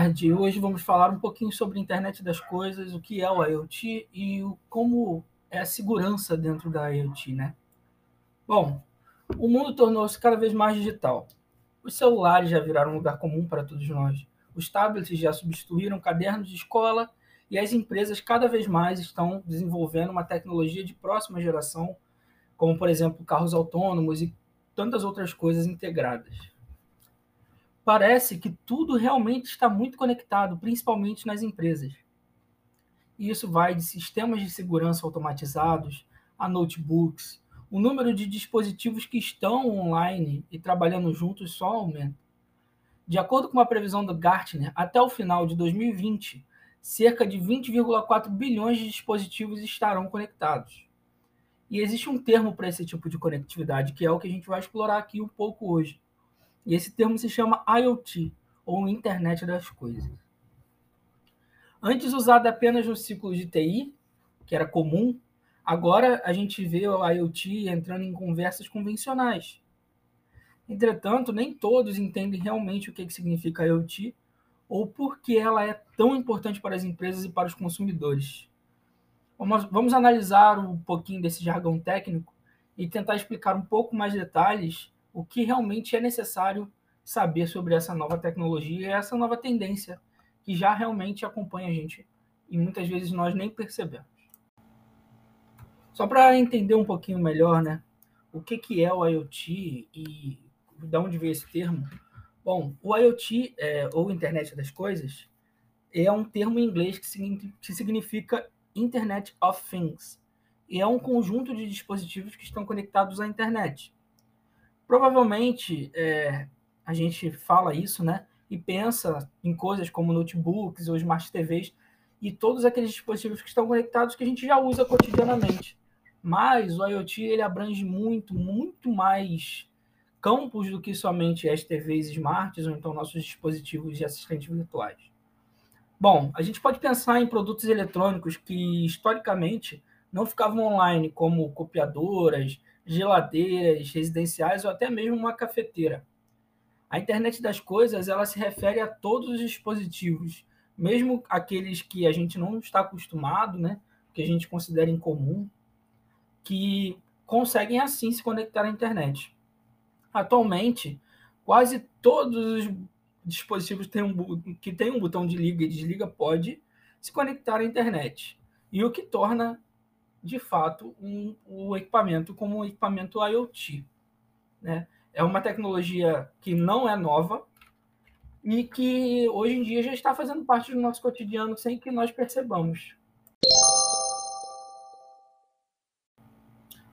Tarde. Hoje vamos falar um pouquinho sobre a internet das coisas, o que é o IoT e como é a segurança dentro da IoT, né? Bom, o mundo tornou-se cada vez mais digital. Os celulares já viraram um lugar comum para todos nós. Os tablets já substituíram cadernos de escola e as empresas cada vez mais estão desenvolvendo uma tecnologia de próxima geração, como por exemplo carros autônomos e tantas outras coisas integradas parece que tudo realmente está muito conectado, principalmente nas empresas. E isso vai de sistemas de segurança automatizados a notebooks. O número de dispositivos que estão online e trabalhando juntos só aumenta. De acordo com uma previsão do Gartner, até o final de 2020, cerca de 20,4 bilhões de dispositivos estarão conectados. E existe um termo para esse tipo de conectividade, que é o que a gente vai explorar aqui um pouco hoje e esse termo se chama IoT, ou Internet das Coisas. Antes usado apenas no ciclo de TI, que era comum, agora a gente vê o IoT entrando em conversas convencionais. Entretanto, nem todos entendem realmente o que significa IoT ou por que ela é tão importante para as empresas e para os consumidores. Vamos, vamos analisar um pouquinho desse jargão técnico e tentar explicar um pouco mais detalhes o que realmente é necessário saber sobre essa nova tecnologia e essa nova tendência que já realmente acompanha a gente e muitas vezes nós nem percebemos. Só para entender um pouquinho melhor, né, o que, que é o IoT e de onde veio esse termo? Bom, o IoT, é, ou Internet das Coisas, é um termo em inglês que, significa Internet of Things, e é um conjunto de dispositivos que estão conectados à internet. Provavelmente é, a gente fala isso, né? E pensa em coisas como notebooks ou smart TVs e todos aqueles dispositivos que estão conectados que a gente já usa cotidianamente. Mas o IoT ele abrange muito, muito mais campos do que somente as TVs smarts ou então nossos dispositivos de assistentes virtuais. Bom, a gente pode pensar em produtos eletrônicos que historicamente não ficavam online, como copiadoras, geladeiras residenciais ou até mesmo uma cafeteira. A internet das coisas ela se refere a todos os dispositivos, mesmo aqueles que a gente não está acostumado, né, que a gente considera incomum, que conseguem assim se conectar à internet. Atualmente, quase todos os dispositivos têm um, que têm um botão de liga e desliga pode se conectar à internet. E o que torna de fato, um, o equipamento como um equipamento IoT. Né? É uma tecnologia que não é nova e que hoje em dia já está fazendo parte do nosso cotidiano sem que nós percebamos.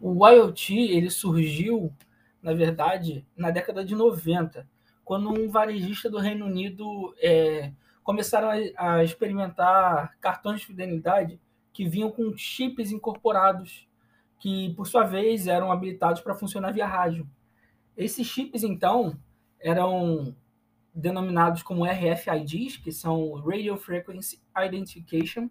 O IoT ele surgiu, na verdade, na década de 90, quando um varejista do Reino Unido é, começaram a, a experimentar cartões de fidelidade que vinham com chips incorporados, que por sua vez eram habilitados para funcionar via rádio. Esses chips, então, eram denominados como RFIDs, que são Radio Frequency Identification.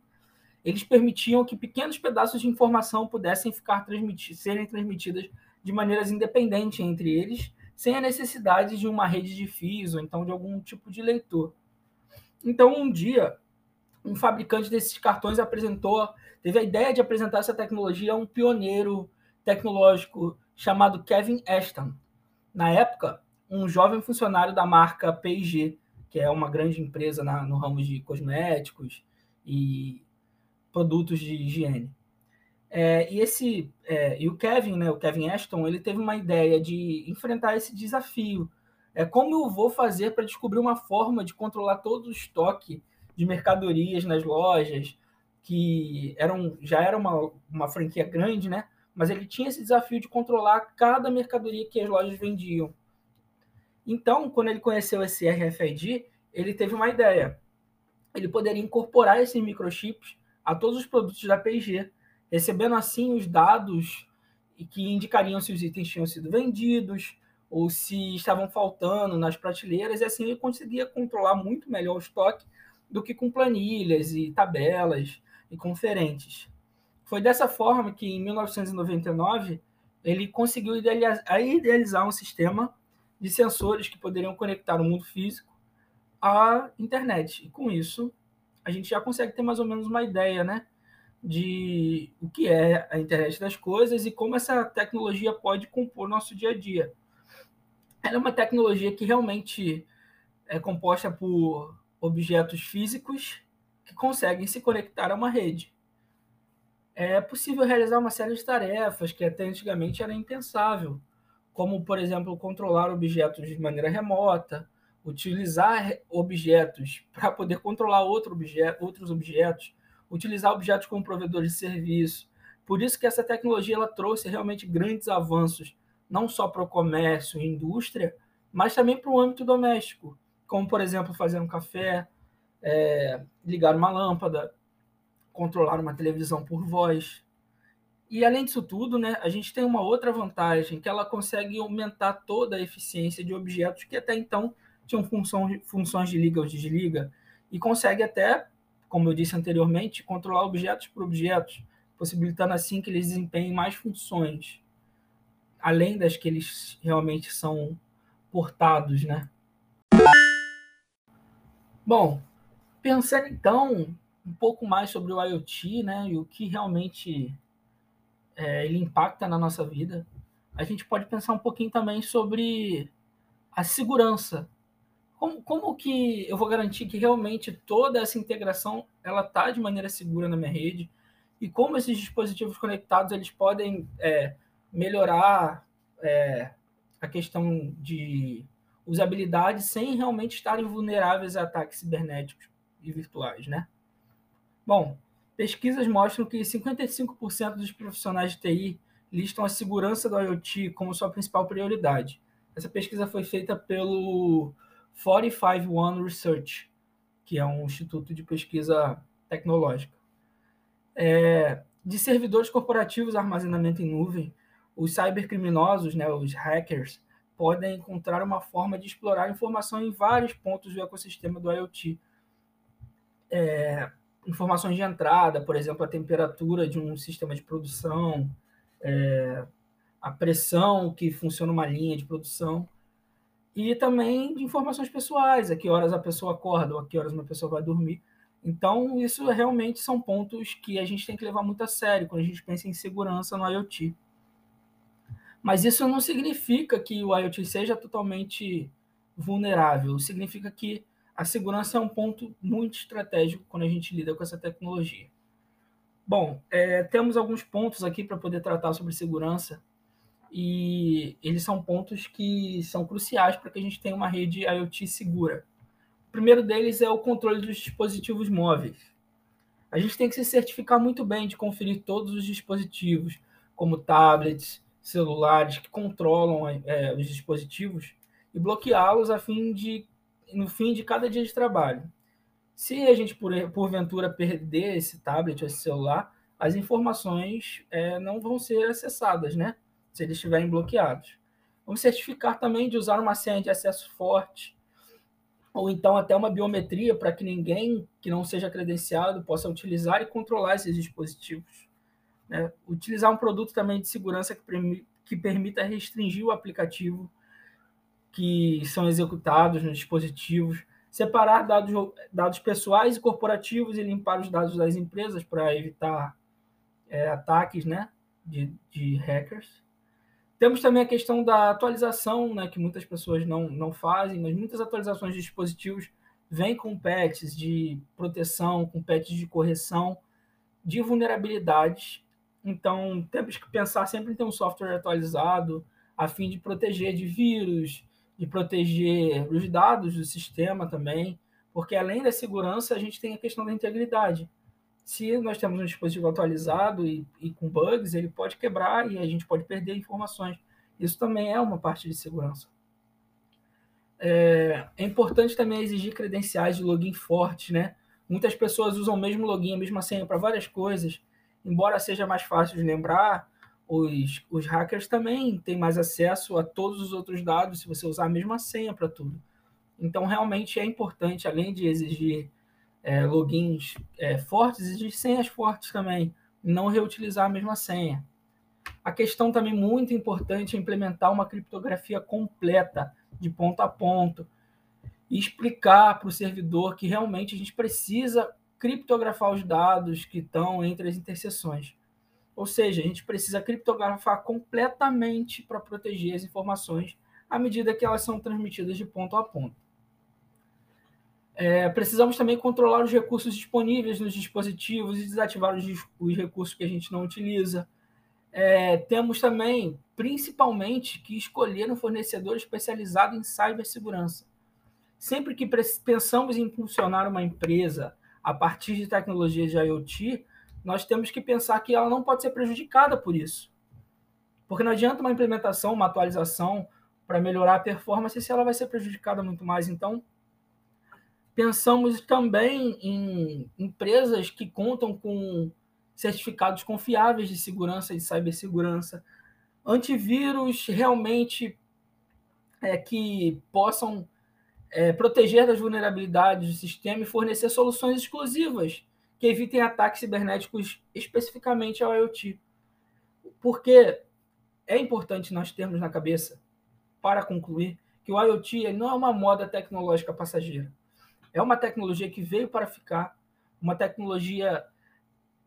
Eles permitiam que pequenos pedaços de informação pudessem ficar transmiti serem transmitidas de maneiras independentes entre eles, sem a necessidade de uma rede de fios ou então de algum tipo de leitor. Então, um dia, um fabricante desses cartões apresentou, teve a ideia de apresentar essa tecnologia a um pioneiro tecnológico chamado Kevin Ashton. Na época, um jovem funcionário da marca P&G, que é uma grande empresa na, no ramo de cosméticos e produtos de higiene. É, e esse é, e o Kevin, né, o Kevin Ashton, ele teve uma ideia de enfrentar esse desafio. É como eu vou fazer para descobrir uma forma de controlar todo o estoque de mercadorias nas lojas, que eram, já era uma, uma franquia grande, né? Mas ele tinha esse desafio de controlar cada mercadoria que as lojas vendiam. Então, quando ele conheceu esse RFID, ele teve uma ideia. Ele poderia incorporar esses microchips a todos os produtos da P&G, recebendo assim os dados que indicariam se os itens tinham sido vendidos ou se estavam faltando nas prateleiras, e assim ele conseguia controlar muito melhor o estoque do que com planilhas e tabelas e conferentes. Foi dessa forma que, em 1999, ele conseguiu idealizar um sistema de sensores que poderiam conectar o mundo físico a internet. E com isso, a gente já consegue ter mais ou menos uma ideia, né? De o que é a internet das coisas e como essa tecnologia pode compor nosso dia a dia. Ela é uma tecnologia que realmente é composta por objetos físicos que conseguem se conectar a uma rede. É possível realizar uma série de tarefas que até antigamente era impensável, como, por exemplo, controlar objetos de maneira remota, utilizar objetos para poder controlar outro objeto, outros objetos, utilizar objetos como provedores de serviço. Por isso que essa tecnologia ela trouxe realmente grandes avanços, não só para o comércio e indústria, mas também para o âmbito doméstico, como, por exemplo, fazer um café, é, ligar uma lâmpada, controlar uma televisão por voz. E além disso tudo, né, a gente tem uma outra vantagem, que ela consegue aumentar toda a eficiência de objetos que até então tinham função, funções de liga ou desliga, e consegue até, como eu disse anteriormente, controlar objetos por objetos, possibilitando assim que eles desempenhem mais funções, além das que eles realmente são portados, né? Bom, pensando então um pouco mais sobre o IoT, né, e o que realmente é, ele impacta na nossa vida, a gente pode pensar um pouquinho também sobre a segurança. Como, como que eu vou garantir que realmente toda essa integração ela está de maneira segura na minha rede? E como esses dispositivos conectados eles podem é, melhorar é, a questão de usabilidade sem realmente estarem vulneráveis a ataques cibernéticos e virtuais, né? Bom, pesquisas mostram que 55% dos profissionais de TI listam a segurança do IoT como sua principal prioridade. Essa pesquisa foi feita pelo 451 Research, que é um instituto de pesquisa tecnológica. É, de servidores corporativos armazenamento em nuvem, os cybercriminosos, né, os hackers, podem encontrar uma forma de explorar informação em vários pontos do ecossistema do IoT. É, informações de entrada, por exemplo, a temperatura de um sistema de produção, é, a pressão que funciona uma linha de produção e também de informações pessoais, a que horas a pessoa acorda, ou a que horas uma pessoa vai dormir. Então, isso realmente são pontos que a gente tem que levar muito a sério quando a gente pensa em segurança no IoT. Mas isso não significa que o IoT seja totalmente vulnerável, significa que a segurança é um ponto muito estratégico quando a gente lida com essa tecnologia. Bom, é, temos alguns pontos aqui para poder tratar sobre segurança e eles são pontos que são cruciais para que a gente tenha uma rede IoT segura. O primeiro deles é o controle dos dispositivos móveis. A gente tem que se certificar muito bem de conferir todos os dispositivos, como tablets, celulares, que controlam é, os dispositivos e bloqueá-los a fim de, no fim de cada dia de trabalho. Se a gente, por, porventura, perder esse tablet ou esse celular, as informações é, não vão ser acessadas, né? se eles estiverem bloqueados. Vamos certificar também de usar uma senha de acesso forte, ou então até uma biometria para que ninguém que não seja credenciado possa utilizar e controlar esses dispositivos. Né? Utilizar um produto também de segurança que, que permita restringir o aplicativo que são executados nos dispositivos, separar dados, dados pessoais e corporativos e limpar os dados das empresas para evitar é, ataques né, de, de hackers. Temos também a questão da atualização, né, que muitas pessoas não, não fazem, mas muitas atualizações de dispositivos vêm com patches de proteção, com patches de correção de vulnerabilidades. Então, temos que pensar sempre em ter um software atualizado a fim de proteger de vírus, de proteger os dados do sistema também, porque além da segurança, a gente tem a questão da integridade se nós temos um dispositivo atualizado e, e, com bugs, ele pode quebrar e a gente pode perder informações. Isso também é uma parte de segurança. É, é importante também exigir credenciais de login fortes, né? Muitas pessoas usam o mesmo login, a mesma senha para várias coisas. Embora seja mais fácil de lembrar, os, os hackers também têm mais acesso a todos os outros dados se você usar a mesma senha para tudo. Então, realmente é importante, além de exigir é, logins é, fortes e de senhas fortes também, não reutilizar a mesma senha. A questão também muito importante é implementar uma criptografia completa, de ponto a ponto. e explicar para o servidor que realmente a gente precisa criptografar os dados que estão entre as interseções. Ou seja, a gente precisa criptografar completamente para proteger as informações à medida que elas são transmitidas de ponto a ponto. É, precisamos também controlar os recursos disponíveis nos dispositivos e desativar os, os recursos que a gente não utiliza. É, temos também, principalmente, que escolher um fornecedor especializado em cibersegurança. Sempre que pensamos em impulsionar uma empresa a partir de tecnologias de IoT, nós temos que pensar que ela não pode ser prejudicada por isso. Porque não adianta uma implementação, uma atualização para melhorar a performance se ela vai ser prejudicada muito mais. Então, pensamos também em empresas que contam com certificados confiáveis de segurança e cibersegurança, antivírus realmente é, que possam é, proteger das vulnerabilidades do sistema e fornecer soluções exclusivas que evitem ataques cibernéticos especificamente ao IoT. Porque é importante nós termos na cabeça, para concluir, que o IoT não é uma moda tecnológica passageira. É uma tecnologia que veio para ficar, uma tecnologia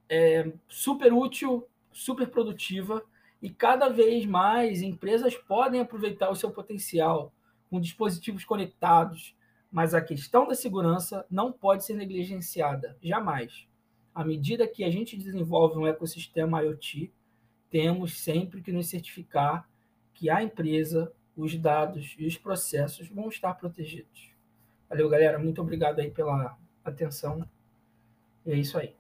é, super útil, super produtiva, e cada vez mais empresas podem aproveitar o seu potencial com dispositivos conectados, mas a questão da segurança não pode ser negligenciada, jamais. À medida que a gente desenvolve um ecossistema IoT, temos sempre que nos certificar que a empresa, os dados e os processos vão estar protegidos. Valeu, galera. Muito obrigado aí pela atenção. E é isso aí.